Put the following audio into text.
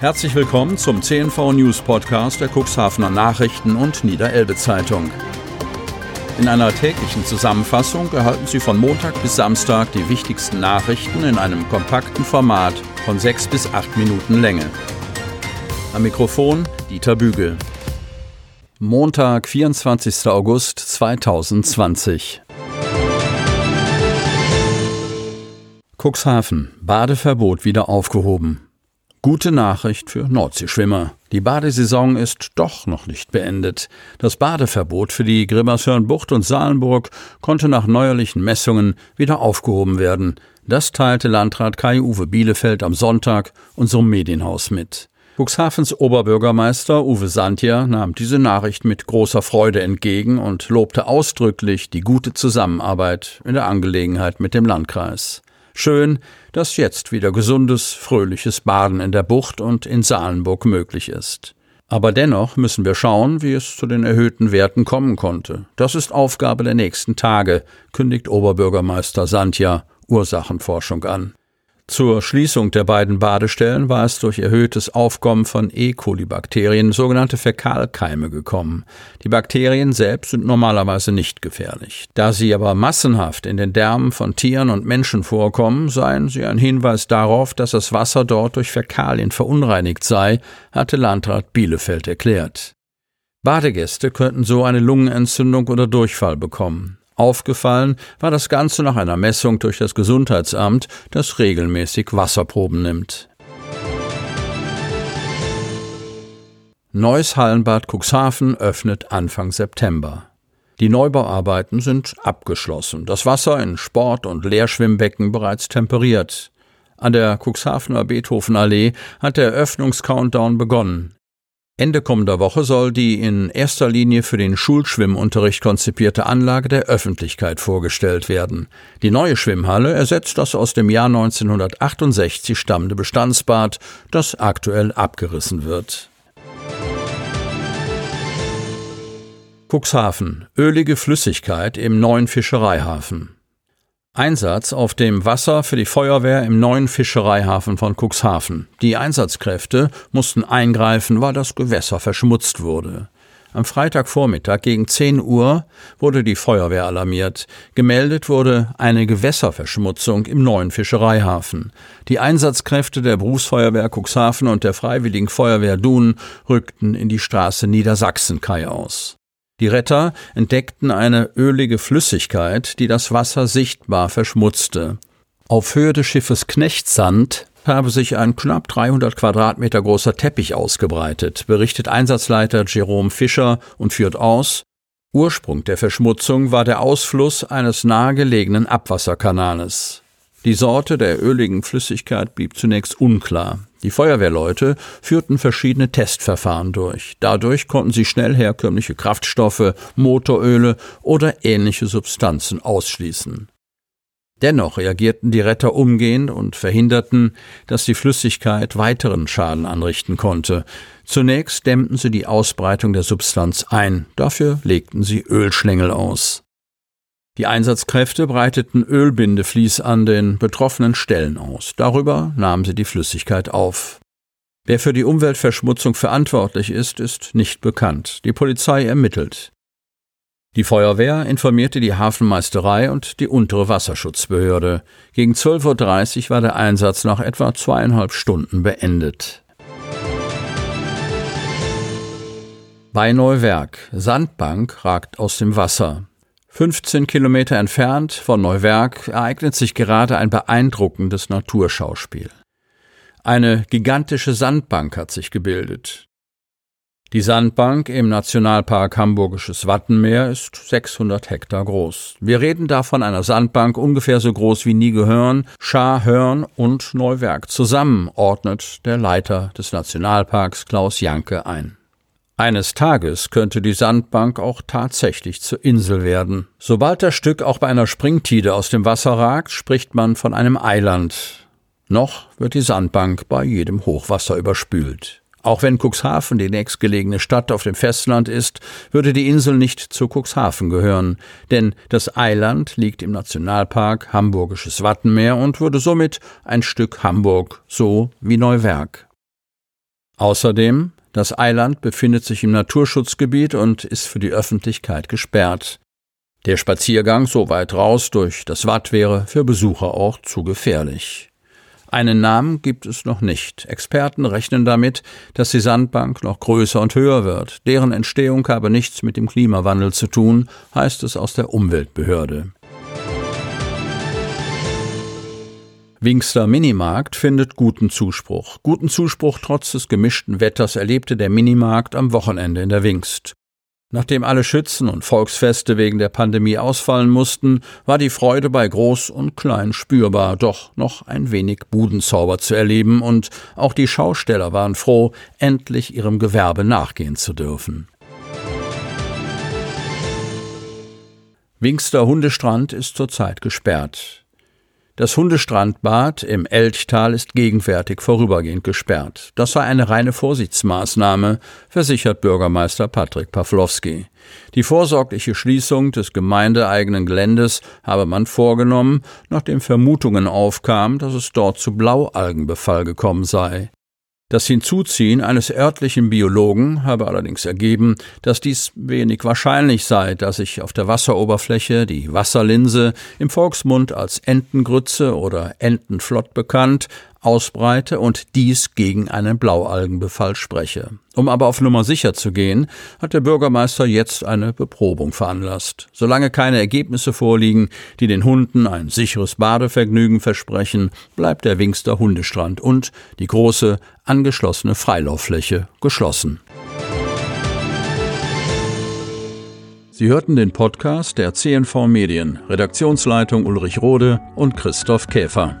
Herzlich willkommen zum CNV News Podcast der Cuxhavener Nachrichten und Niederelbe Zeitung. In einer täglichen Zusammenfassung erhalten Sie von Montag bis Samstag die wichtigsten Nachrichten in einem kompakten Format von sechs bis acht Minuten Länge. Am Mikrofon Dieter Bügel. Montag, 24. August 2020. Cuxhaven. Badeverbot wieder aufgehoben. Gute Nachricht für Nordseeschwimmer. Die Badesaison ist doch noch nicht beendet. Das Badeverbot für die Grimmershörnbucht und Salenburg konnte nach neuerlichen Messungen wieder aufgehoben werden. Das teilte Landrat Kai-Uwe Bielefeld am Sonntag unserem Medienhaus mit. Cuxhavens Oberbürgermeister Uwe Santja nahm diese Nachricht mit großer Freude entgegen und lobte ausdrücklich die gute Zusammenarbeit in der Angelegenheit mit dem Landkreis. Schön, dass jetzt wieder gesundes, fröhliches Baden in der Bucht und in Salenburg möglich ist. Aber dennoch müssen wir schauen, wie es zu den erhöhten Werten kommen konnte. Das ist Aufgabe der nächsten Tage, kündigt Oberbürgermeister Santja Ursachenforschung an. Zur Schließung der beiden Badestellen war es durch erhöhtes Aufkommen von E. coli-Bakterien, sogenannte Fäkalkeime, gekommen. Die Bakterien selbst sind normalerweise nicht gefährlich. Da sie aber massenhaft in den Därmen von Tieren und Menschen vorkommen, seien sie ein Hinweis darauf, dass das Wasser dort durch Fäkalien verunreinigt sei, hatte Landrat Bielefeld erklärt. Badegäste könnten so eine Lungenentzündung oder Durchfall bekommen. Aufgefallen war das Ganze nach einer Messung durch das Gesundheitsamt, das regelmäßig Wasserproben nimmt. Neues Hallenbad Cuxhaven öffnet Anfang September. Die Neubauarbeiten sind abgeschlossen. Das Wasser in Sport- und Leerschwimmbecken bereits temperiert. An der Cuxhavener Beethovenallee hat der Eröffnungscountdown begonnen. Ende kommender Woche soll die in erster Linie für den Schulschwimmunterricht konzipierte Anlage der Öffentlichkeit vorgestellt werden. Die neue Schwimmhalle ersetzt das aus dem Jahr 1968 stammende Bestandsbad, das aktuell abgerissen wird. Cuxhaven. Ölige Flüssigkeit im neuen Fischereihafen. Einsatz auf dem Wasser für die Feuerwehr im neuen Fischereihafen von Cuxhaven. Die Einsatzkräfte mussten eingreifen, weil das Gewässer verschmutzt wurde. Am Freitagvormittag gegen 10 Uhr wurde die Feuerwehr alarmiert. Gemeldet wurde eine Gewässerverschmutzung im neuen Fischereihafen. Die Einsatzkräfte der Berufsfeuerwehr Cuxhaven und der Freiwilligen Feuerwehr Dun rückten in die Straße Niedersachsenkai aus. Die Retter entdeckten eine ölige Flüssigkeit, die das Wasser sichtbar verschmutzte. Auf Höhe des Schiffes Knechtsand habe sich ein knapp 300 Quadratmeter großer Teppich ausgebreitet, berichtet Einsatzleiter Jerome Fischer und führt aus, Ursprung der Verschmutzung war der Ausfluss eines nahegelegenen Abwasserkanales. Die Sorte der öligen Flüssigkeit blieb zunächst unklar. Die Feuerwehrleute führten verschiedene Testverfahren durch. Dadurch konnten sie schnell herkömmliche Kraftstoffe, Motoröle oder ähnliche Substanzen ausschließen. Dennoch reagierten die Retter umgehend und verhinderten, dass die Flüssigkeit weiteren Schaden anrichten konnte. Zunächst dämmten sie die Ausbreitung der Substanz ein, dafür legten sie Ölschlängel aus. Die Einsatzkräfte breiteten Ölbindeflies an den betroffenen Stellen aus. Darüber nahmen sie die Flüssigkeit auf. Wer für die Umweltverschmutzung verantwortlich ist, ist nicht bekannt. Die Polizei ermittelt. Die Feuerwehr informierte die Hafenmeisterei und die untere Wasserschutzbehörde. Gegen 12.30 Uhr war der Einsatz nach etwa zweieinhalb Stunden beendet. Bei Neuwerk. Sandbank ragt aus dem Wasser. 15 Kilometer entfernt von Neuwerk ereignet sich gerade ein beeindruckendes Naturschauspiel. Eine gigantische Sandbank hat sich gebildet. Die Sandbank im Nationalpark Hamburgisches Wattenmeer ist 600 Hektar groß. Wir reden da von einer Sandbank ungefähr so groß wie Niegehörn, Scharhörn und Neuwerk zusammen, ordnet der Leiter des Nationalparks Klaus Janke ein. Eines Tages könnte die Sandbank auch tatsächlich zur Insel werden. Sobald das Stück auch bei einer Springtide aus dem Wasser ragt, spricht man von einem Eiland. Noch wird die Sandbank bei jedem Hochwasser überspült. Auch wenn Cuxhaven die nächstgelegene Stadt auf dem Festland ist, würde die Insel nicht zu Cuxhaven gehören, denn das Eiland liegt im Nationalpark Hamburgisches Wattenmeer und würde somit ein Stück Hamburg, so wie Neuwerk. Außerdem, das Eiland befindet sich im Naturschutzgebiet und ist für die Öffentlichkeit gesperrt. Der Spaziergang so weit raus durch das Watt wäre für Besucher auch zu gefährlich. Einen Namen gibt es noch nicht. Experten rechnen damit, dass die Sandbank noch größer und höher wird. Deren Entstehung habe nichts mit dem Klimawandel zu tun, heißt es aus der Umweltbehörde. Wingster Minimarkt findet guten Zuspruch. Guten Zuspruch trotz des gemischten Wetters erlebte der Minimarkt am Wochenende in der Wingst. Nachdem alle Schützen und Volksfeste wegen der Pandemie ausfallen mussten, war die Freude bei Groß und Klein spürbar, doch noch ein wenig Budenzauber zu erleben, und auch die Schausteller waren froh, endlich ihrem Gewerbe nachgehen zu dürfen. Wingster Hundestrand ist zurzeit gesperrt. Das Hundestrandbad im Elchtal ist gegenwärtig vorübergehend gesperrt. Das sei eine reine Vorsichtsmaßnahme, versichert Bürgermeister Patrick Pawlowski. Die vorsorgliche Schließung des gemeindeeigenen Geländes habe man vorgenommen, nachdem Vermutungen aufkamen, dass es dort zu Blaualgenbefall gekommen sei. Das Hinzuziehen eines örtlichen Biologen habe allerdings ergeben, dass dies wenig wahrscheinlich sei, da sich auf der Wasseroberfläche die Wasserlinse im Volksmund als Entengrütze oder Entenflott bekannt ausbreite und dies gegen einen Blaualgenbefall spreche. Um aber auf Nummer sicher zu gehen, hat der Bürgermeister jetzt eine Beprobung veranlasst. Solange keine Ergebnisse vorliegen, die den Hunden ein sicheres Badevergnügen versprechen, bleibt der Wingster Hundestrand und die große angeschlossene Freilauffläche geschlossen. Sie hörten den Podcast der CNV Medien, Redaktionsleitung Ulrich Rode und Christoph Käfer.